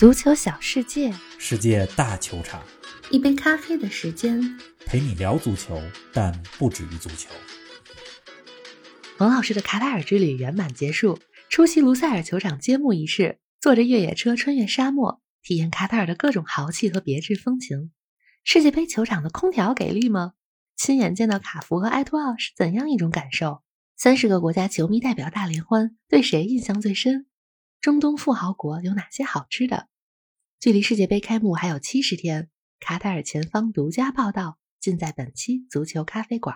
足球小世界，世界大球场，一杯咖啡的时间，陪你聊足球，但不止于足球。冯老师的卡塔尔之旅圆满结束，出席卢塞尔球场揭幕仪式，坐着越野车穿越沙漠，体验卡塔尔的各种豪气和别致风情。世界杯球场的空调给力吗？亲眼见到卡福和埃托奥是怎样一种感受？三十个国家球迷代表大联欢，对谁印象最深？中东富豪国有哪些好吃的？距离世界杯开幕还有七十天，卡塔尔前方独家报道，尽在本期足球咖啡馆。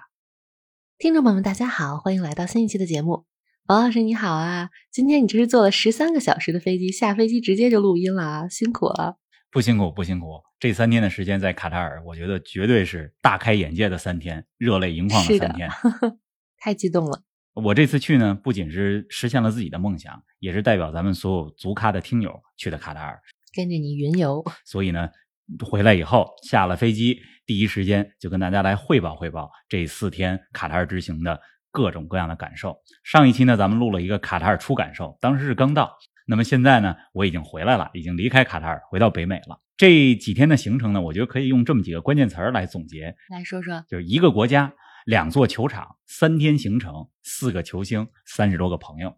听众朋友们，大家好，欢迎来到新一期的节目。王老师你好啊，今天你这是坐了十三个小时的飞机，下飞机直接就录音了啊，辛苦了。不辛苦，不辛苦。这三天的时间在卡塔尔，我觉得绝对是大开眼界的三天，热泪盈眶的三天，太激动了。我这次去呢，不仅是实现了自己的梦想，也是代表咱们所有足咖的听友去的卡塔尔，跟着你云游。所以呢，回来以后下了飞机，第一时间就跟大家来汇报汇报这四天卡塔尔之行的各种各样的感受。上一期呢，咱们录了一个卡塔尔初感受，当时是刚到。那么现在呢，我已经回来了，已经离开卡塔尔，回到北美了。这几天的行程呢，我觉得可以用这么几个关键词儿来总结，来说说，就是一个国家。两座球场，三天行程，四个球星，三十多个朋友。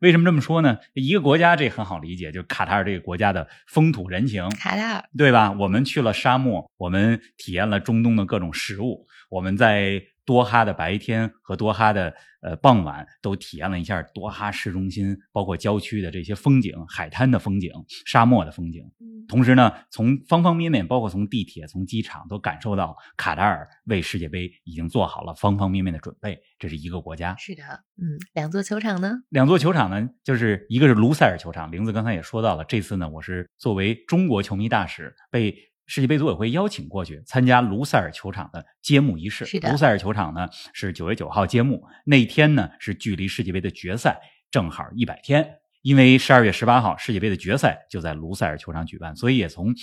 为什么这么说呢？一个国家这很好理解，就是卡塔尔这个国家的风土人情。卡塔尔，对吧？我们去了沙漠，我们体验了中东的各种食物，我们在。多哈的白天和多哈的呃傍晚都体验了一下多哈市中心，包括郊区的这些风景、海滩的风景、沙漠的风景。同时呢，从方方面面，包括从地铁、从机场，都感受到卡塔尔为世界杯已经做好了方方面面的准备。这是一个国家。是的，嗯，两座球场呢？两座球场呢，就是一个是卢塞尔球场，玲子刚才也说到了。这次呢，我是作为中国球迷大使被。世界杯组委会邀请过去参加卢塞尔球场的揭幕仪式。是的，卢塞尔球场呢是九月九号揭幕，那天呢是距离世界杯的决赛正好一百天。因为十二月十八号世界杯的决赛就在卢塞尔球场举办，所以也从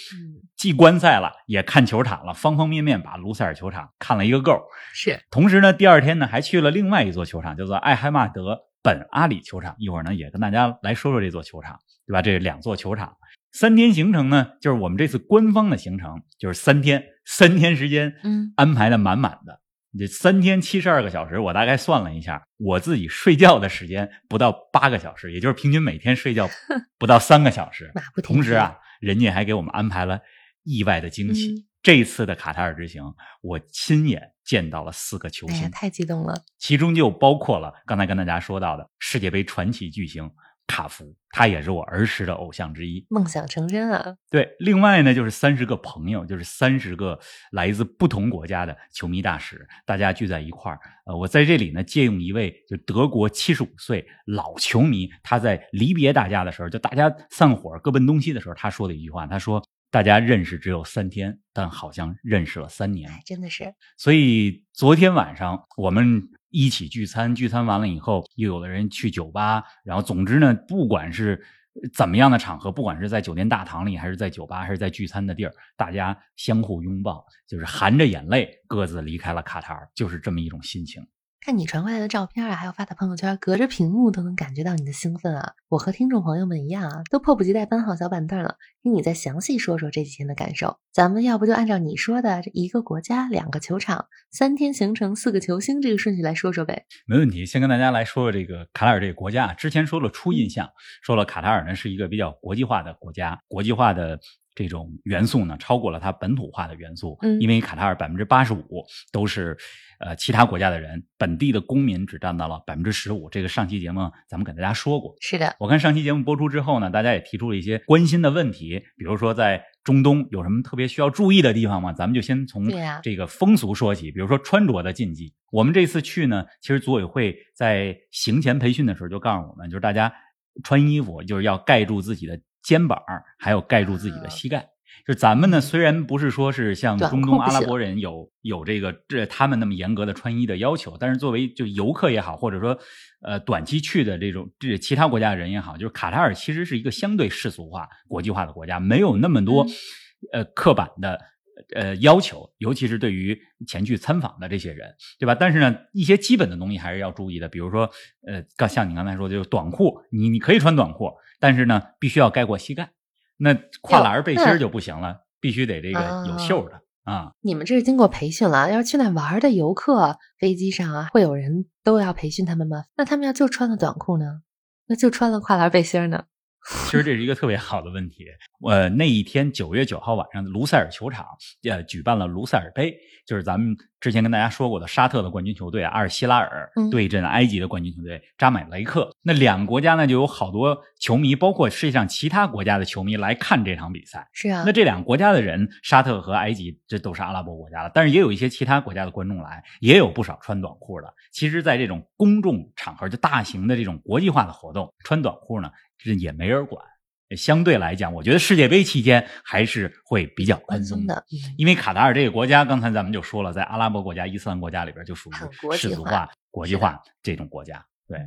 既观赛了，也看球场了，方方面面把卢塞尔球场看了一个够。是，同时呢，第二天呢还去了另外一座球场，叫做艾哈迈德本阿里球场。一会儿呢也跟大家来说说这座球场，对吧？这两座球场。三天行程呢，就是我们这次官方的行程，就是三天，三天时间，嗯，安排的满满的。这三天七十二个小时，我大概算了一下，我自己睡觉的时间不到八个小时，也就是平均每天睡觉 不到三个小时。同时啊，人家还给我们安排了意外的惊喜。这次的卡塔尔之行，我亲眼见到了四个球星，太激动了。其中就包括了刚才跟大家说到的世界杯传奇巨星。卡福，他也是我儿时的偶像之一，梦想成真啊！对，另外呢，就是三十个朋友，就是三十个来自不同国家的球迷大使，大家聚在一块儿。呃，我在这里呢，借用一位就德国七十五岁老球迷，他在离别大家的时候，就大家散伙各奔东西的时候，他说的一句话，他说：“大家认识只有三天，但好像认识了三年。”真的是。所以昨天晚上我们。一起聚餐，聚餐完了以后，又有的人去酒吧，然后总之呢，不管是怎么样的场合，不管是在酒店大堂里，还是在酒吧，还是在聚餐的地儿，大家相互拥抱，就是含着眼泪各自离开了卡塔尔，就是这么一种心情。看你传过来的照片啊，还有发的朋友圈，隔着屏幕都能感觉到你的兴奋啊！我和听众朋友们一样啊，都迫不及待搬好小板凳了，听你再详细说说这几天的感受。咱们要不就按照你说的这一个国家、两个球场、三天行程、四个球星这个顺序来说说呗？没问题，先跟大家来说说这个卡塔尔这个国家。之前说了初印象，说了卡塔尔呢是一个比较国际化的国家，国际化的。这种元素呢，超过了它本土化的元素。嗯，因为卡塔尔百分之八十五都是呃其他国家的人，本地的公民只占到了百分之十五。这个上期节目咱们给大家说过。是的，我看上期节目播出之后呢，大家也提出了一些关心的问题，比如说在中东有什么特别需要注意的地方吗？咱们就先从这个风俗说起，比如说穿着的禁忌。我们这次去呢，其实组委会在行前培训的时候就告诉我们，就是大家穿衣服就是要盖住自己的。肩膀还有盖住自己的膝盖，就咱们呢，虽然不是说是像中东阿拉伯人有有这个这他们那么严格的穿衣的要求，但是作为就游客也好，或者说呃短期去的这种这其他国家的人也好，就是卡塔尔其实是一个相对世俗化、国际化的国家，没有那么多呃刻板的呃要求，尤其是对于前去参访的这些人，对吧？但是呢，一些基本的东西还是要注意的，比如说呃，刚像你刚才说，就是短裤，你你可以穿短裤。但是呢，必须要盖过膝盖，那跨栏背心就不行了，必须得这个有袖的啊。你们这是经过培训了？要是去那玩的游客，飞机上啊，会有人都要培训他们吗？那他们要就穿了短裤呢？那就穿了跨栏背心呢？其实这是一个特别好的问题。呃，那一天九月九号晚上，卢塞尔球场呃举办了卢塞尔杯，就是咱们之前跟大家说过的沙特的冠军球队阿尔希拉尔对阵埃及的冠军球队扎买雷克。那两个国家呢，就有好多球迷，包括世界上其他国家的球迷来看这场比赛。是啊。那这两个国家的人，沙特和埃及，这都是阿拉伯国家了，但是也有一些其他国家的观众来，也有不少穿短裤的。其实，在这种公众场合，就大型的这种国际化的活动，穿短裤呢。这也没人管，相对来讲，我觉得世界杯期间还是会比较宽松的，因为卡塔尔这个国家，刚才咱们就说了，在阿拉伯国家、伊斯兰国家里边就属于世俗化、国际化这种国家。对，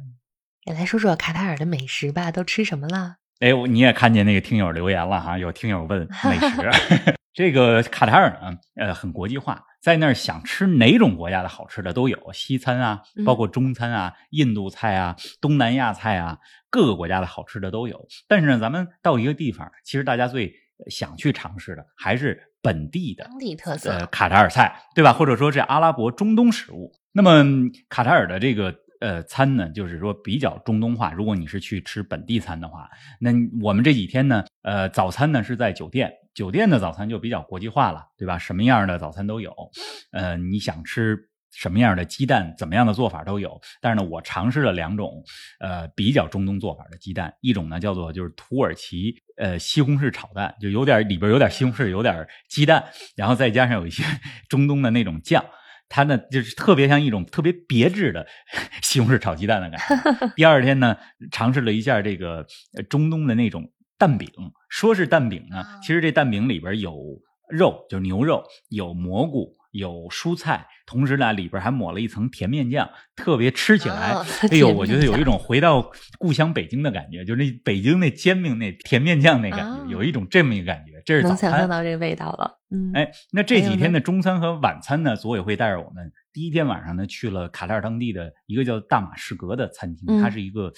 也来说说卡塔尔的美食吧，都吃什么了？哎，你也看见那个听友留言了哈，有听友问美食。这个卡塔尔呢，呃，很国际化，在那儿想吃哪种国家的好吃的都有，西餐啊，包括中餐啊，印度菜啊，东南亚菜啊，各个国家的好吃的都有。但是呢，咱们到一个地方，其实大家最想去尝试的还是本地的当地特色，呃，卡塔尔菜，对吧？或者说是阿拉伯中东食物。那么卡塔尔的这个。呃，餐呢，就是说比较中东化。如果你是去吃本地餐的话，那我们这几天呢，呃，早餐呢是在酒店，酒店的早餐就比较国际化了，对吧？什么样的早餐都有。呃，你想吃什么样的鸡蛋，怎么样的做法都有。但是呢，我尝试了两种，呃，比较中东做法的鸡蛋，一种呢叫做就是土耳其呃西红柿炒蛋，就有点里边有点西红柿，有点鸡蛋，然后再加上有一些 中东的那种酱。它呢，就是特别像一种特别别致的 西红柿炒鸡蛋的感觉。第二天呢，尝试了一下这个中东的那种蛋饼，说是蛋饼呢，其实这蛋饼里边有肉，就是牛肉，有蘑菇。有蔬菜，同时呢，里边还抹了一层甜面酱，特别吃起来，哎呦，我觉得有一种回到故乡北京的感觉，就是那北京那煎饼那甜面酱那感觉，有一种这么一个感觉。这是能想象到这个味道了。嗯，哎，那这几天的中餐和晚餐呢，组委会带着我们，第一天晚上呢去了卡塔尔当地的一个叫大马士革的餐厅，它是一个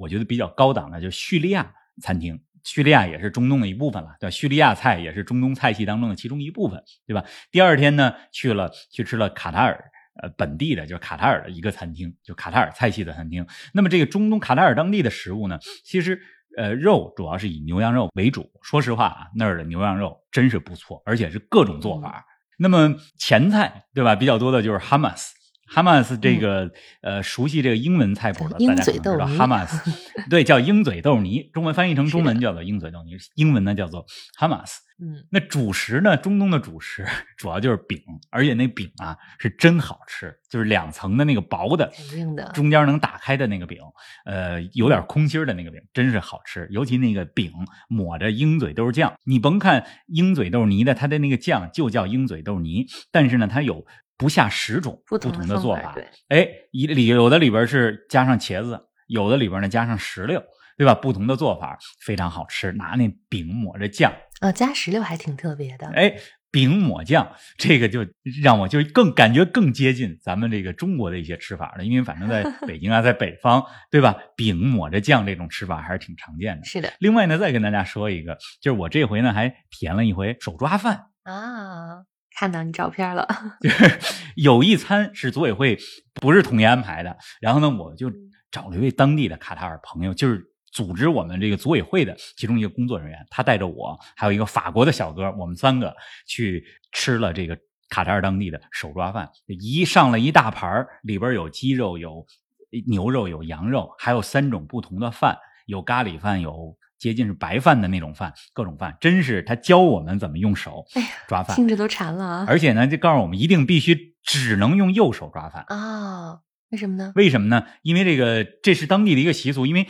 我觉得比较高档的，就叙利亚餐厅。叙利亚也是中东的一部分了，对吧？叙利亚菜也是中东菜系当中的其中一部分，对吧？第二天呢，去了去吃了卡塔尔呃本地的，就是卡塔尔的一个餐厅，就卡塔尔菜系的餐厅。那么这个中东卡塔尔当地的食物呢，其实呃肉主要是以牛羊肉为主。说实话啊，那儿的牛羊肉真是不错，而且是各种做法。那么前菜对吧？比较多的就是哈马斯。哈马斯这个呃，熟悉这个英文菜谱的，大家可能知道哈马斯，对，叫鹰嘴豆泥，中文翻译成中文叫做鹰嘴豆泥，英文呢叫做哈马斯。嗯，那主食呢，中东的主食主要就是饼，而且那饼啊是真好吃，就是两层的那个薄的，硬的，中间能打开的那个饼，呃，有点空心的那个饼，真是好吃。尤其那个饼抹着鹰嘴豆酱，你甭看鹰嘴豆泥的，它的那个酱就叫鹰嘴豆泥，但是呢，它有。不下十种不同的做法，哎，一里有的里边是加上茄子，有的里边呢加上石榴，对吧？不同的做法非常好吃。拿那饼抹着酱，呃，加石榴还挺特别的。哎，饼抹酱，这个就让我就更感觉更接近咱们这个中国的一些吃法了。因为反正在 北京啊，在北方，对吧？饼抹着酱这种吃法还是挺常见的。是的。另外呢，再跟大家说一个，就是我这回呢还体验了一回手抓饭啊。看到你照片了，就 是有一餐是组委会不是统一安排的，然后呢，我就找了一位当地的卡塔尔朋友，就是组织我们这个组委会的其中一个工作人员，他带着我，还有一个法国的小哥，我们三个去吃了这个卡塔尔当地的手抓饭，一上了一大盘里边有鸡肉、有牛肉、有羊肉，还有三种不同的饭，有咖喱饭，有。接近是白饭的那种饭，各种饭，真是他教我们怎么用手抓饭，听着都馋了啊！而且呢，就告诉我们一定必须只能用右手抓饭啊？为什么呢？为什么呢？因为这个这是当地的一个习俗，因为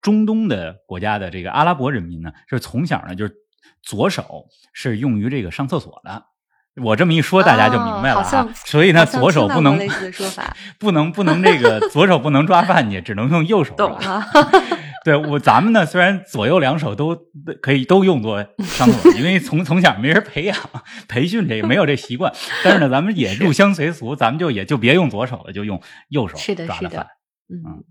中东的国家的这个阿拉伯人民呢，是从小呢就是左手是用于这个上厕所的。我这么一说，大家就明白了啊。所以呢，左手 不能不能不能这个左手不能抓饭去，只能用右手 抓。对我，咱们呢虽然左右两手都可以都用作上厕所，因为从从小没人培养培训这个没有这习惯，但是呢，咱们也入乡随俗，咱们就也就别用左手了，就用右手是的，是的，嗯，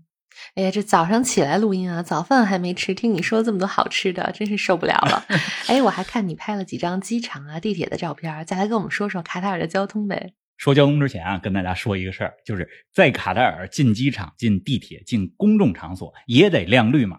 哎呀，这早上起来录音啊，早饭还没吃，听你说这么多好吃的，真是受不了了。哎，我还看你拍了几张机场啊、地铁的照片，再来跟我们说说卡塔尔的交通呗。说交通之前啊，跟大家说一个事儿，就是在卡塔尔进机场、进地铁、进公众场所也得亮绿码。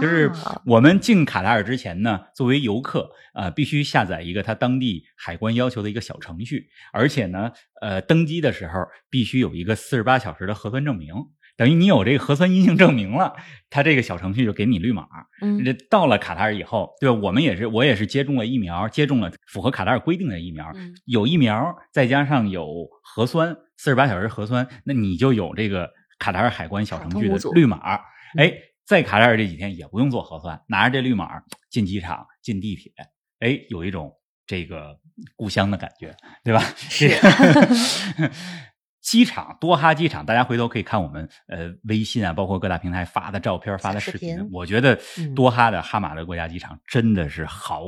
就是我们进卡塔尔之前呢，作为游客，呃，必须下载一个他当地海关要求的一个小程序，而且呢，呃，登机的时候必须有一个四十八小时的核酸证明。等于你有这个核酸阴性证明了，他这个小程序就给你绿码。嗯，这到了卡塔尔以后，对吧？我们也是，我也是接种了疫苗，接种了符合卡塔尔规定的疫苗。嗯，有疫苗，再加上有核酸，四十八小时核酸，那你就有这个卡塔尔海关小程序的绿码。哎，在卡塔尔这几天也不用做核酸，拿着这绿码进机场、进地铁，哎，有一种这个故乡的感觉，对吧？是。机场多哈机场，大家回头可以看我们呃微信啊，包括各大平台发的照片、发的视频。我觉得多哈的哈马德国家机场真的是豪，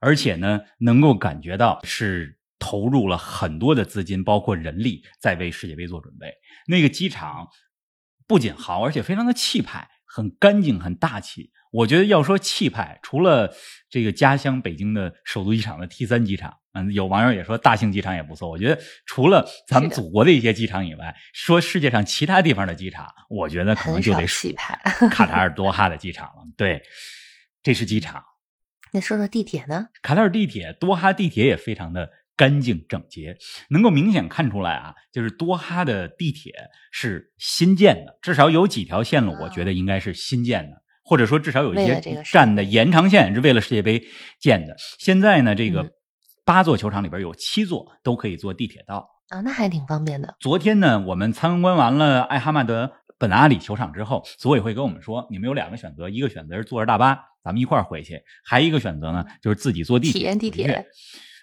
而且呢，能够感觉到是投入了很多的资金，包括人力，在为世界杯做准备。那个机场不仅豪，而且非常的气派，很干净，很大气。我觉得要说气派，除了这个家乡北京的首都机场的 T 三机场，嗯，有网友也说大兴机场也不错。我觉得除了咱们祖国的一些机场以外，说世界上其他地方的机场，我觉得可能就得气派卡塔尔多哈的机场了。对，这是机场。那说说地铁呢？卡塔尔地铁，多哈地铁也非常的干净整洁，能够明显看出来啊，就是多哈的地铁是新建的，至少有几条线路，我觉得应该是新建的。或者说，至少有一些站的延长线是为了世界杯建的。现在呢，这个八座球场里边有七座都可以坐地铁到啊，那还挺方便的。昨天呢，我们参观完了艾哈迈德本阿里球场之后，组委会跟我们说，你们有两个选择，一个选择是坐着大巴，咱们一块儿回去；还一个选择呢，就是自己坐地铁体验地铁。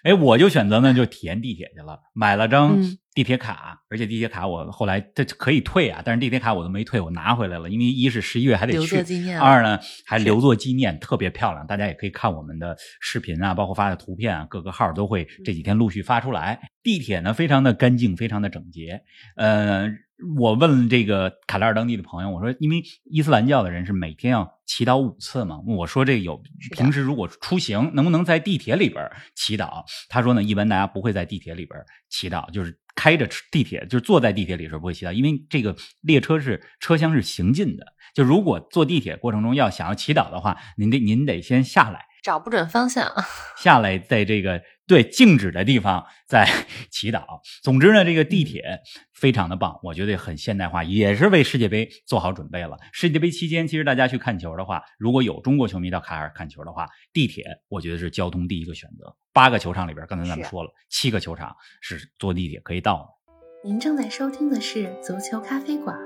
哎，我就选择呢，就体验地铁去了，买了张地铁卡，而且地铁卡我后来这可以退啊，但是地铁卡我都没退，我拿回来了，因为一是十一月还得去，二呢还留作纪念，特别漂亮，大家也可以看我们的视频啊，包括发的图片啊，各个号都会这几天陆续发出来。地铁呢非常的干净，非常的整洁，呃。我问这个卡塔尔当地的朋友，我说，因为伊斯兰教的人是每天要祈祷五次嘛，我说这有平时如果出行能不能在地铁里边祈祷？他说呢，一般大家不会在地铁里边祈祷，就是开着地铁，就是坐在地铁里时候不会祈祷，因为这个列车是车厢是行进的，就如果坐地铁过程中要想要祈祷的话，您得您得先下来，找不准方向，下来在这个。对静止的地方在 祈祷。总之呢，这个地铁非常的棒，我觉得很现代化，也是为世界杯做好准备了。世界杯期间，其实大家去看球的话，如果有中国球迷到卡塔尔看球的话，地铁我觉得是交通第一个选择。八个球场里边，刚才咱们说了，七个球场是坐地铁可以到的。您正在收听的是足球咖啡馆，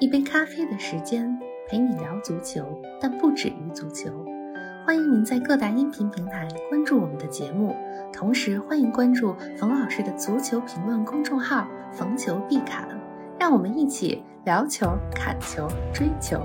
一杯咖啡的时间陪你聊足球，但不止于足球。欢迎您在各大音频平台关注我们的节目，同时欢迎关注冯老师的足球评论公众号“冯球必侃”，让我们一起聊球、砍球、追球。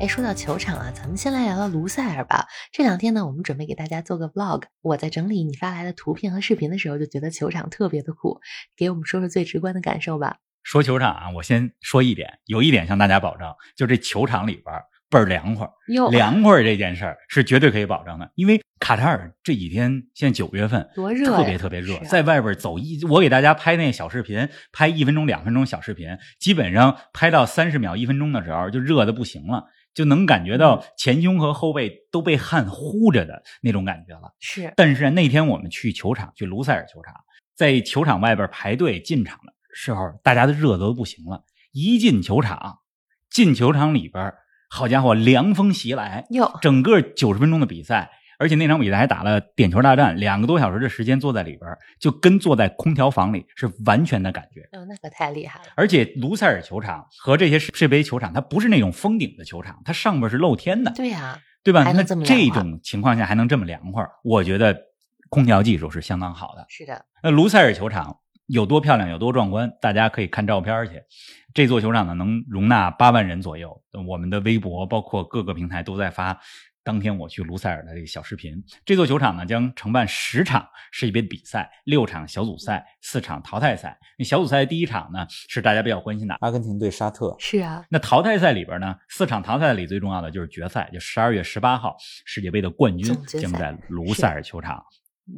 哎，说到球场啊，咱们先来聊聊卢塞尔吧。这两天呢，我们准备给大家做个 vlog。我在整理你发来的图片和视频的时候，就觉得球场特别的酷，给我们说说最直观的感受吧。说球场啊，我先说一点，有一点向大家保证，就这球场里边倍儿凉快。凉快这件事儿是绝对可以保证的，因为卡塔尔这几天现在九月份多热，特别特别热，在外边走一，我给大家拍那小视频，拍一分钟、两分钟小视频，基本上拍到三十秒、一分钟的时候就热的不行了，就能感觉到前胸和后背都被汗呼着的那种感觉了。是，但是那天我们去球场，去卢塞尔球场，在球场外边排队进场的。时候，大家的热都不行了。一进球场，进球场里边，好家伙，凉风袭来。哟，整个九十分钟的比赛，而且那场比赛还打了点球大战，两个多小时的时间坐在里边，就跟坐在空调房里是完全的感觉。哦，那可太厉害了。而且卢塞尔球场和这些世界杯球场，它不是那种封顶的球场，它上面是露天的。对呀，对吧？那这种情况下还能这么凉快，我觉得空调技术是相当好的。是的。那卢塞尔球场。有多漂亮，有多壮观，大家可以看照片去。这座球场呢，能容纳八万人左右。我们的微博包括各个平台都在发当天我去卢塞尔的这个小视频。这座球场呢将承办十场世界杯比赛，六场小组赛，四场淘汰赛。那小组赛第一场呢是大家比较关心的阿根廷对沙特。是啊，那淘汰赛里边呢，四场淘汰赛里最重要的就是决赛，就十二月十八号世界杯的冠军将在卢塞尔球场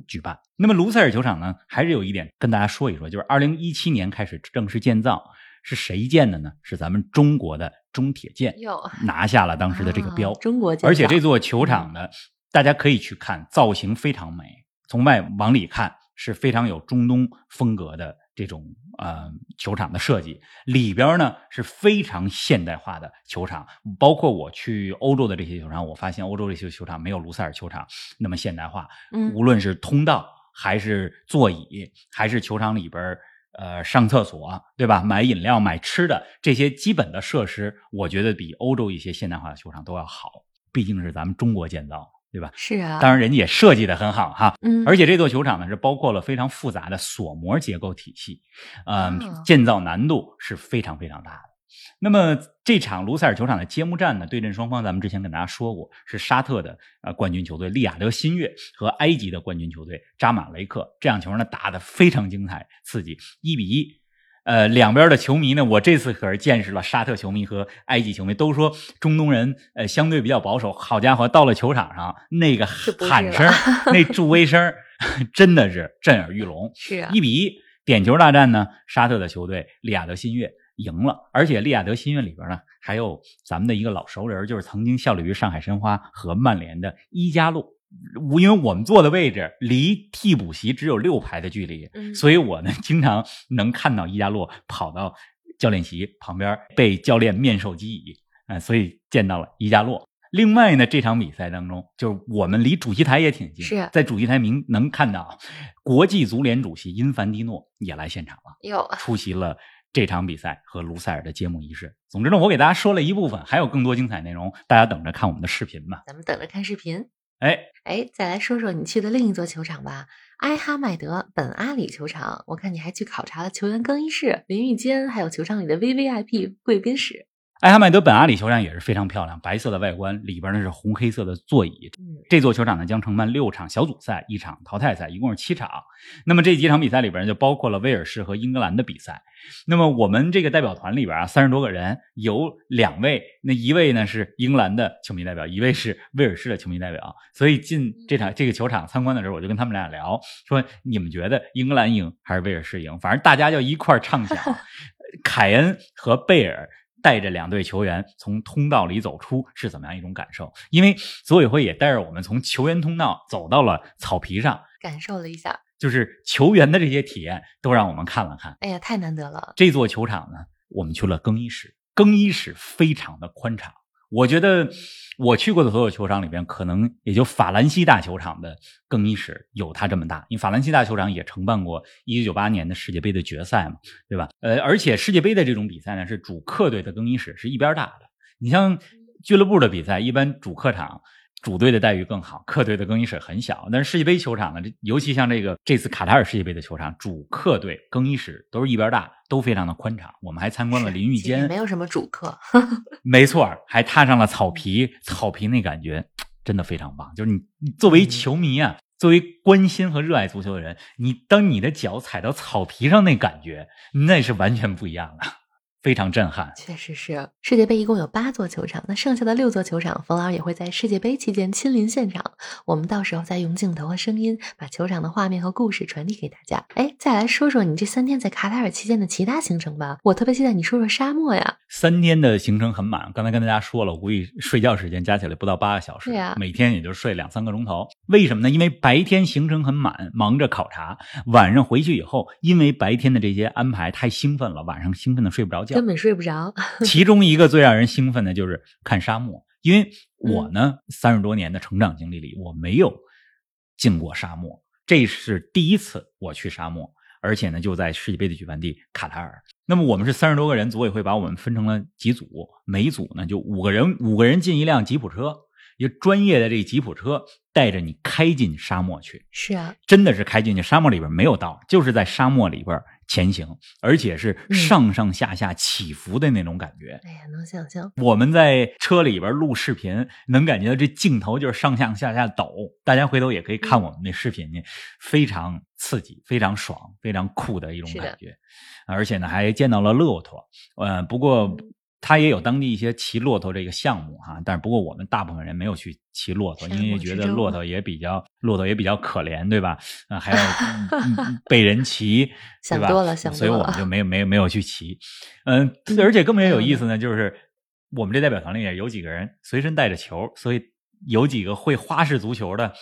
举办。那么卢塞尔球场呢，还是有一点跟大家说一说，就是二零一七年开始正式建造。是谁建的呢？是咱们中国的中铁建，拿下了当时的这个标。中国建而且这座球场呢，大家可以去看，造型非常美。从外往里看是非常有中东风格的这种呃球场的设计。里边呢是非常现代化的球场，包括我去欧洲的这些球场，我发现欧洲这些球场没有卢塞尔球场那么现代化。嗯，无论是通道还是座椅，还是球场里边。呃，上厕所对吧？买饮料、买吃的这些基本的设施，我觉得比欧洲一些现代化的球场都要好。毕竟是咱们中国建造，对吧？是啊。当然，人家也设计的很好哈。嗯。而且这座球场呢，是包括了非常复杂的锁膜结构体系，嗯，建造难度是非常非常大的。那么这场卢塞尔球场的揭幕战呢，对阵双方咱们之前跟大家说过，是沙特的呃冠军球队利雅得新月和埃及的冠军球队扎马雷克。这场球呢打得非常精彩刺激，一比一。呃，两边的球迷呢，我这次可是见识了沙特球迷和埃及球迷，都说中东人呃相对比较保守。好家伙，到了球场上那个喊声、那助威声，真的是震耳欲聋。是啊，一比一点球大战呢，沙特的球队利亚德新月。赢了，而且利亚德新月里边呢，还有咱们的一个老熟人，就是曾经效力于上海申花和曼联的伊加洛。因为我们坐的位置离替补席只有六排的距离，所以我呢经常能看到伊加洛跑到教练席旁边被教练面授机宜，啊，所以见到了伊加洛。另外呢，这场比赛当中，就是我们离主席台也挺近，是在主席台明能看到国际足联主席因凡蒂诺也来现场了，有出席了。这场比赛和卢塞尔的揭幕仪式。总之呢，我给大家说了一部分，还有更多精彩内容，大家等着看我们的视频吧。咱们等着看视频。哎哎，再来说说你去的另一座球场吧，埃哈迈德本阿里球场。我看你还去考察了球员更衣室、淋浴间，还有球场里的 VVIP 贵宾室。埃哈迈德本阿里球场也是非常漂亮，白色的外观，里边呢是红黑色的座椅。这座球场呢将承办六场小组赛，一场淘汰赛，一共是七场。那么这几场比赛里边就包括了威尔士和英格兰的比赛。那么我们这个代表团里边啊，三十多个人，有两位，那一位呢是英格兰的球迷代表，一位是威尔士的球迷代表。所以进这场这个球场参观的时候，我就跟他们俩聊，说你们觉得英格兰赢还是威尔士赢？反正大家就一块畅想，凯恩和贝尔。带着两队球员从通道里走出是怎么样一种感受？因为组委会也带着我们从球员通道走到了草皮上，感受了一下，就是球员的这些体验都让我们看了看。哎呀，太难得了！这座球场呢，我们去了更衣室，更衣室非常的宽敞。我觉得我去过的所有球场里边，可能也就法兰西大球场的更衣室有它这么大。因为法兰西大球场也承办过一九九八年的世界杯的决赛嘛，对吧？呃，而且世界杯的这种比赛呢，是主客队的更衣室是一边大的。你像俱乐部的比赛，一般主客场。主队的待遇更好，客队的更衣室很小。但是世界杯球场呢，这尤其像这个这次卡塔尔世界杯的球场，主客队更衣室都是一边大，都非常的宽敞。我们还参观了淋浴间，没有什么主客，没错，还踏上了草皮，草皮那感觉真的非常棒。就是你作为球迷啊，作为关心和热爱足球的人，你当你的脚踩到草皮上那感觉，那是完全不一样的。非常震撼，确实是。世界杯一共有八座球场，那剩下的六座球场，冯老师也会在世界杯期间亲临现场。我们到时候再用镜头和声音，把球场的画面和故事传递给大家。哎，再来说说你这三天在卡塔尔期间的其他行程吧。我特别期待你说说沙漠呀。三天的行程很满，刚才跟大家说了，我估计睡觉时间加起来不到八个小时，对呀，每天也就睡两三个钟头。为什么呢？因为白天行程很满，忙着考察，晚上回去以后，因为白天的这些安排太兴奋了，晚上兴奋的睡不着。根本睡不着。其中一个最让人兴奋的就是看沙漠，因为我呢，三十多年的成长经历里，我没有进过沙漠，这是第一次我去沙漠，而且呢，就在世界杯的举办地卡塔尔。那么我们是三十多个人，组委会把我们分成了几组，每组呢就五个人，五个人进一辆吉普车，一个专业的这吉普车带着你开进沙漠去。是啊，真的是开进去，沙漠里边没有道，就是在沙漠里边。前行，而且是上上下下起伏的那种感觉。哎呀，能想象。我们在车里边录视频，能感觉到这镜头就是上上下下抖。大家回头也可以看我们那视频去，非常刺激，非常爽，非常酷的一种感觉。而且呢，还见到了骆驼。呃，不过。他也有当地一些骑骆驼这个项目哈，但是不过我们大部分人没有去骑骆驼，因为觉得骆驼也比较骆驼也比较可怜，对吧？啊，还要 被人骑，对吧？想多了，想多了，所以我们就 没有没有没有去骑。嗯，而且更没有意思呢，就是我们这代表团里也有几个人随身带着球，所以有几个会花式足球的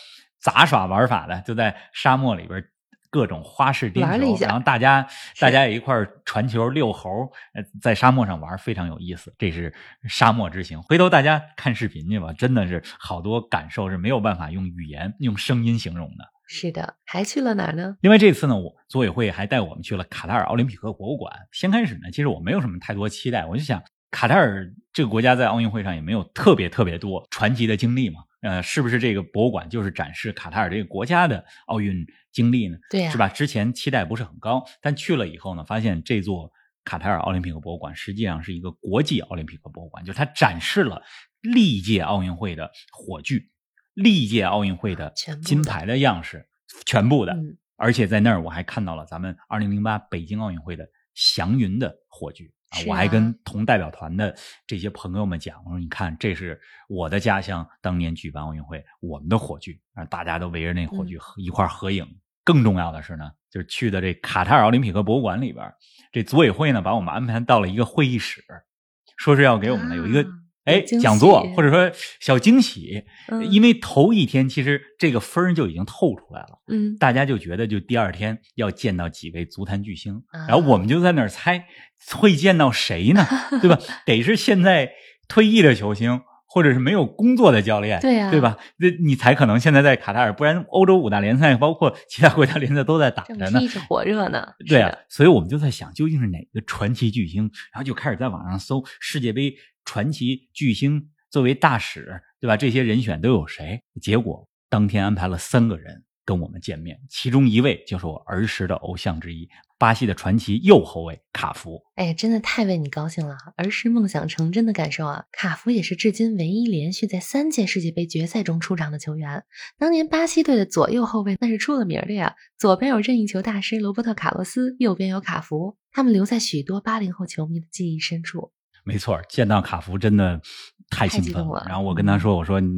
杂耍玩法的，就在沙漠里边。各种花式颠球，然后大家大家也一块传球遛猴，呃，在沙漠上玩非常有意思。这是沙漠之行，回头大家看视频去吧，真的是好多感受是没有办法用语言、用声音形容的。是的，还去了哪儿呢？另外这次呢，我组委会还带我们去了卡塔尔奥林匹克博物馆。先开始呢，其实我没有什么太多期待，我就想卡塔尔这个国家在奥运会上也没有特别特别多传奇的经历嘛。呃，是不是这个博物馆就是展示卡塔尔这个国家的奥运经历呢？对呀，是吧？之前期待不是很高，但去了以后呢，发现这座卡塔尔奥林匹克博物馆实际上是一个国际奥林匹克博物馆，就是它展示了历届奥运会的火炬、历届奥运会的金牌的样式，全部的。而且在那儿我还看到了咱们2008北京奥运会的祥云的火炬。我还跟同代表团的这些朋友们讲，我说：“你看，这是我的家乡当年举办奥运会我们的火炬，啊，大家都围着那火炬一块合影。更重要的是呢，就是去的这卡塔尔奥林匹克博物馆里边，这组委会呢把我们安排到了一个会议室，说是要给我们有一个。”哎，讲座或者说小惊喜，因为头一天其实这个风就已经透出来了，嗯，大家就觉得就第二天要见到几位足坛巨星，然后我们就在那儿猜会见到谁呢，对吧？得是现在退役的球星，或者是没有工作的教练，对呀，对吧？那你才可能现在在卡塔尔，不然欧洲五大联赛包括其他国家联赛都在打着呢，一直火热呢。对啊，所以我们就在想，究竟是哪个传奇巨星？然后就开始在网上搜世界杯。传奇巨星作为大使，对吧？这些人选都有谁？结果当天安排了三个人跟我们见面，其中一位就是我儿时的偶像之一，巴西的传奇右后卫卡福。哎，真的太为你高兴了，儿时梦想成真的感受啊！卡福也是至今唯一连续在三届世界杯决赛中出场的球员。当年巴西队的左右后卫那是出了名的呀，左边有任意球大师罗伯特卡洛斯，右边有卡福，他们留在许多八零后球迷的记忆深处。没错，见到卡福真的太兴奋了。然后我跟他说：“我说你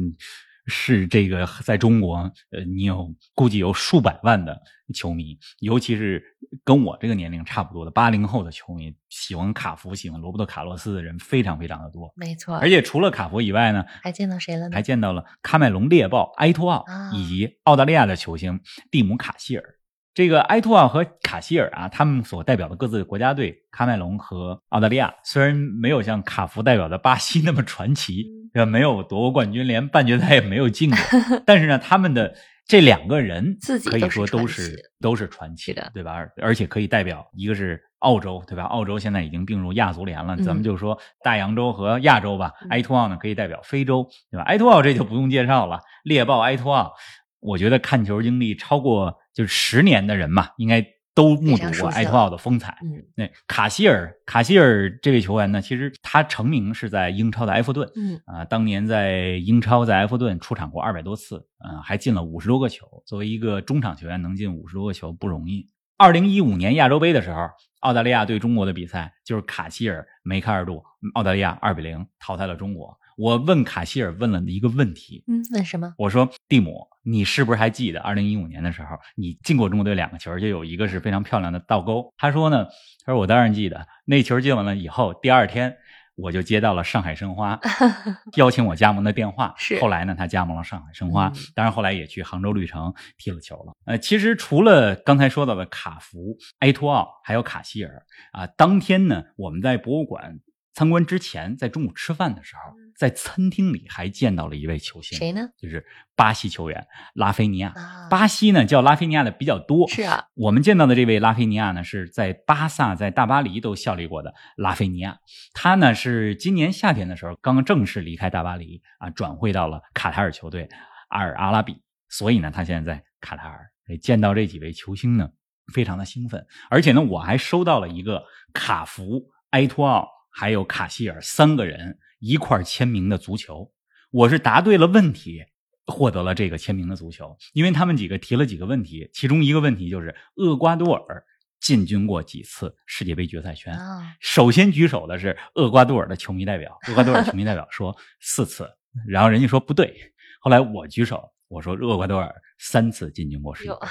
是这个在中国，呃，你有估计有数百万的球迷，尤其是跟我这个年龄差不多的八零后的球迷，喜欢卡福、喜欢罗伯特卡洛斯的人非常非常的多。没错，而且除了卡福以外呢，还见到谁了呢？还见到了喀麦隆猎豹埃托奥以及澳大利亚的球星蒂姆卡希尔。”这个埃托奥和卡希尔啊，他们所代表的各自的国家队，喀麦隆和澳大利亚，虽然没有像卡福代表的巴西那么传奇，也没有夺过冠军，连半决赛也没有进过，但是呢，他们的这两个人 可以说都是都是传奇的，对吧？而且可以代表一个是澳洲，对吧？澳洲现在已经并入亚足联了，咱们就说大洋洲和亚洲吧。埃托奥呢，可以代表非洲，对吧？埃托奥这就不用介绍了，猎豹埃托奥，我觉得看球经历超过。就是十年的人嘛，应该都目睹过埃托奥的风采。嗯，那卡希尔，卡希尔这位球员呢，其实他成名是在英超的埃弗顿。嗯啊，当年在英超在埃弗顿出场过二百多次，嗯，还进了五十多个球。作为一个中场球员，能进五十多个球不容易。二零一五年亚洲杯的时候，澳大利亚对中国的比赛，就是卡希尔、梅开二度，澳大利亚二比零淘汰了中国。我问卡希尔问了一个问题，嗯，问什么？我说蒂姆，你是不是还记得二零一五年的时候，你进过中国队两个球，而且有一个是非常漂亮的倒钩？他说呢，他说我当然记得，那球进完了以后，第二天我就接到了上海申花 邀请我加盟的电话。是，后来呢，他加盟了上海申花，当然后来也去杭州绿城踢了球了。呃，其实除了刚才说到的卡福、埃托奥，还有卡希尔啊，当天呢，我们在博物馆参观之前，在中午吃饭的时候。在餐厅里还见到了一位球星，谁呢？就是巴西球员拉菲尼亚。巴西呢叫拉菲尼亚的比较多。是啊，我们见到的这位拉菲尼亚呢，是在巴萨、在大巴黎都效力过的拉菲尼亚。他呢是今年夏天的时候刚刚正式离开大巴黎啊，转会到了卡塔尔球队阿尔阿拉比。所以呢，他现在在卡塔尔。见到这几位球星呢，非常的兴奋。而且呢，我还收到了一个卡福、埃托奥还有卡希尔三个人一块签名的足球。我是答对了问题，获得了这个签名的足球，因为他们几个提了几个问题，其中一个问题就是厄瓜多尔进军过几次世界杯决赛圈。首先举手的是厄瓜多尔的球迷代表，厄瓜多尔球迷代表说 四次，然后人家说不对，后来我举手，我说厄瓜多尔三次进军过世界杯。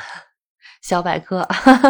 小百科，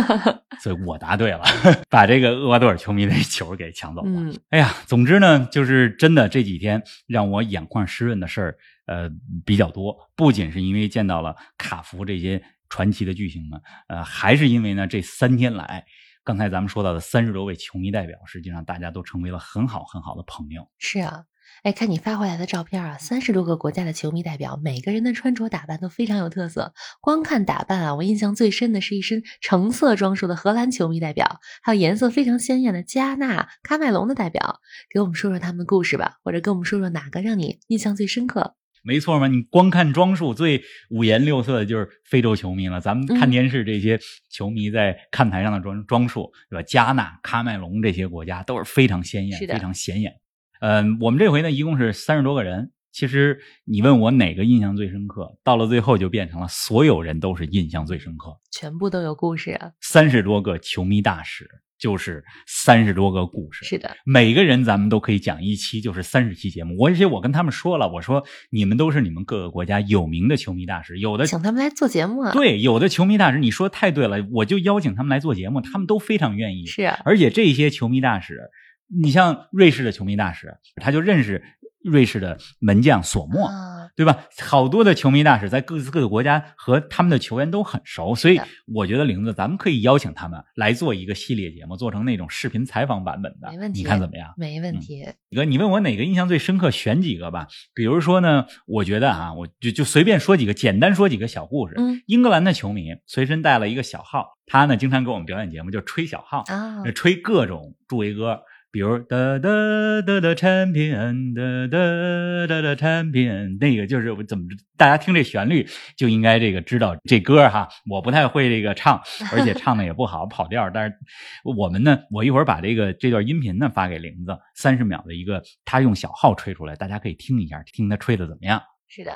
所以我答对了，把这个厄瓜多尔球迷的球给抢走了。哎呀，总之呢，就是真的这几天让我眼眶湿润的事儿，呃，比较多。不仅是因为见到了卡福这些传奇的巨星们，呃，还是因为呢，这三天来，刚才咱们说到的三十多位球迷代表，实际上大家都成为了很好很好的朋友。是啊。哎，看你发回来的照片啊，三十多个国家的球迷代表，每个人的穿着打扮都非常有特色。光看打扮啊，我印象最深的是一身橙色装束的荷兰球迷代表，还有颜色非常鲜艳的加纳、喀麦隆的代表。给我们说说他们的故事吧，或者跟我们说说哪个让你印象最深刻？没错嘛，你光看装束，最五颜六色的就是非洲球迷了。咱们看电视这些球迷在看台上的装装束，对吧？加纳、喀麦隆这些国家都是非常鲜艳、非常显眼。嗯，我们这回呢，一共是三十多个人。其实你问我哪个印象最深刻，到了最后就变成了所有人都是印象最深刻，全部都有故事啊。三十多个球迷大使就是三十多个故事，是的，每个人咱们都可以讲一期，就是三十期节目。而且我跟他们说了，我说你们都是你们各个国家有名的球迷大使，有的请他们来做节目啊。对，有的球迷大使，你说太对了，我就邀请他们来做节目，他们都非常愿意。是啊，而且这些球迷大使。你像瑞士的球迷大使，他就认识瑞士的门将索莫，对吧？好多的球迷大使在各自各个国家和他们的球员都很熟，所以我觉得玲子，咱们可以邀请他们来做一个系列节目，做成那种视频采访版本的，没问题。你看怎么样？没问题。哥，你问我哪个印象最深刻？选几个吧。比如说呢，我觉得啊，我就就随便说几个，简单说几个小故事。嗯，英格兰的球迷随身带了一个小号，他呢经常给我们表演节目，就吹小号啊，吹各种助威歌。比如哒哒哒哒产品，哒哒哒哒产品，那个就是我怎么大家听这旋律就应该这个知道这歌哈。我不太会这个唱，而且唱的也不好，跑调。但是我们呢，我一会儿把这个这段音频呢发给玲子，三十秒的一个他用小号吹出来，大家可以听一下，听他吹的怎么样。是的。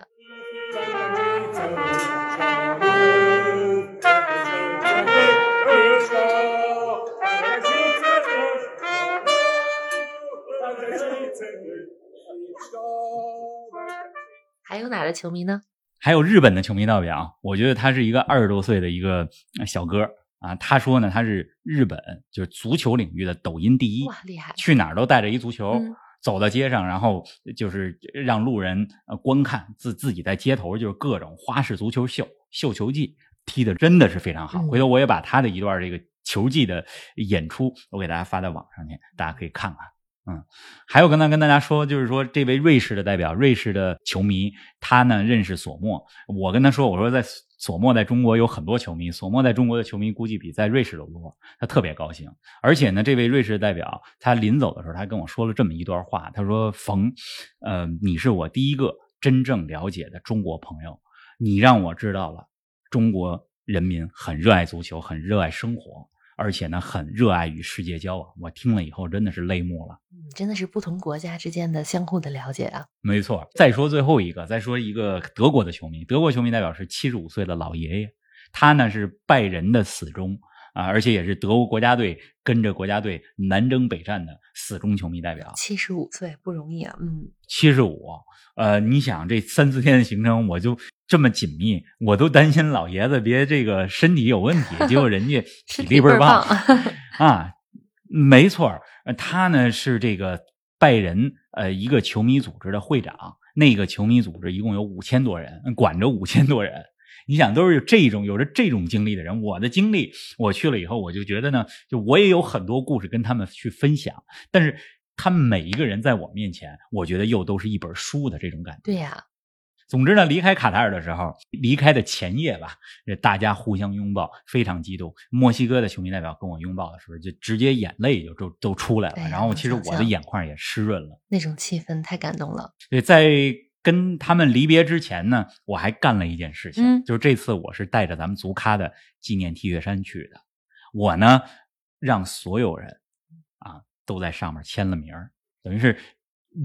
还有哪的球迷呢？还有日本的球迷代表，我觉得他是一个二十多岁的一个小哥啊。他说呢，他是日本就是足球领域的抖音第一，哇，厉害！去哪儿都带着一足球，走到街上，然后就是让路人呃观看自自己在街头就是各种花式足球秀秀球技，踢的真的是非常好。回头我也把他的一段这个球技的演出，我给大家发在网上去，大家可以看看。嗯，还有刚才跟大家说，就是说这位瑞士的代表，瑞士的球迷，他呢认识索莫。我跟他说，我说在索莫在中国有很多球迷，索莫在中国的球迷估计比在瑞士都多。他特别高兴，而且呢，这位瑞士代表，他临走的时候，他跟我说了这么一段话，他说：“冯，呃，你是我第一个真正了解的中国朋友，你让我知道了中国人民很热爱足球，很热爱生活。”而且呢，很热爱与世界交往。我听了以后真的是泪目了。嗯，真的是不同国家之间的相互的了解啊。没错。再说最后一个，再说一个德国的球迷。德国球迷代表是七十五岁的老爷爷，他呢是拜仁的死忠啊，而且也是德国国家队跟着国家队南征北战的死忠球迷代表。七十五岁不容易啊。嗯，七十五。呃，你想这三四天的行程，我就。这么紧密，我都担心老爷子别这个身体有问题。结果人家 体力倍儿棒啊！没错，他呢是这个拜仁呃一个球迷组织的会长。那个球迷组织一共有五千多人，管着五千多人。你想，都是这种有着这种经历的人。我的经历，我去了以后，我就觉得呢，就我也有很多故事跟他们去分享。但是他们每一个人在我面前，我觉得又都是一本书的这种感觉。对呀。总之呢，离开卡塔尔的时候，离开的前夜吧，大家互相拥抱，非常激动。墨西哥的球迷代表跟我拥抱的时候，就直接眼泪就都都出来了。然后其实我的眼眶也湿润了。那种气氛太感动了。对，在跟他们离别之前呢，我还干了一件事情，就是这次我是带着咱们足咖的纪念 T 恤衫去的。我呢让所有人啊都在上面签了名，等于是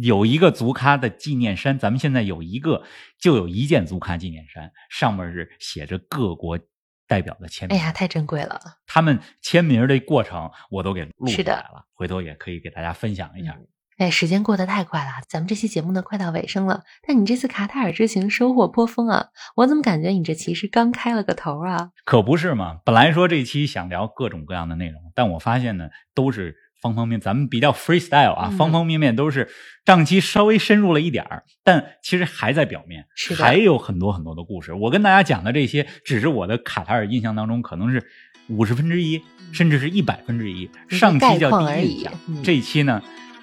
有一个足咖的纪念衫。咱们现在有一个，就有一件足咖纪念衫，上面是写着各国代表的签名。哎呀，太珍贵了！他们签名的过程我都给录下来了，回头也可以给大家分享一下。哎，时间过得太快了，咱们这期节目呢快到尾声了。但你这次卡塔尔之行收获颇丰啊，我怎么感觉你这其实刚开了个头啊？可不是嘛，本来说这期想聊各种各样的内容，但我发现呢，都是方方面面，咱们比较 freestyle 啊，方方面面都是上期稍微深入了一点儿，但其实还在表面，还有很多很多的故事。我跟大家讲的这些，只是我的卡塔尔印象当中可能是五十分之一，甚至是一百分之一。上期叫第一印象，这一期呢？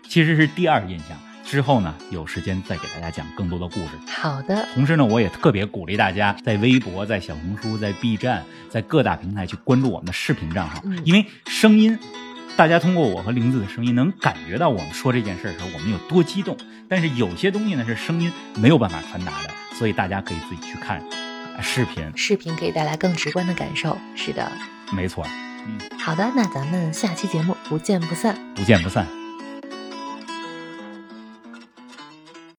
其实是第二印象，之后呢，有时间再给大家讲更多的故事。好的。同时呢，我也特别鼓励大家在微博、在小红书、在 B 站、在各大平台去关注我们的视频账号，因为声音，大家通过我和玲子的声音能感觉到我们说这件事的时候我们有多激动。但是有些东西呢是声音没有办法传达的，所以大家可以自己去看视频，视频可以带来更直观的感受。是的，没错。嗯，好的，那咱们下期节目不见不散，不见不散。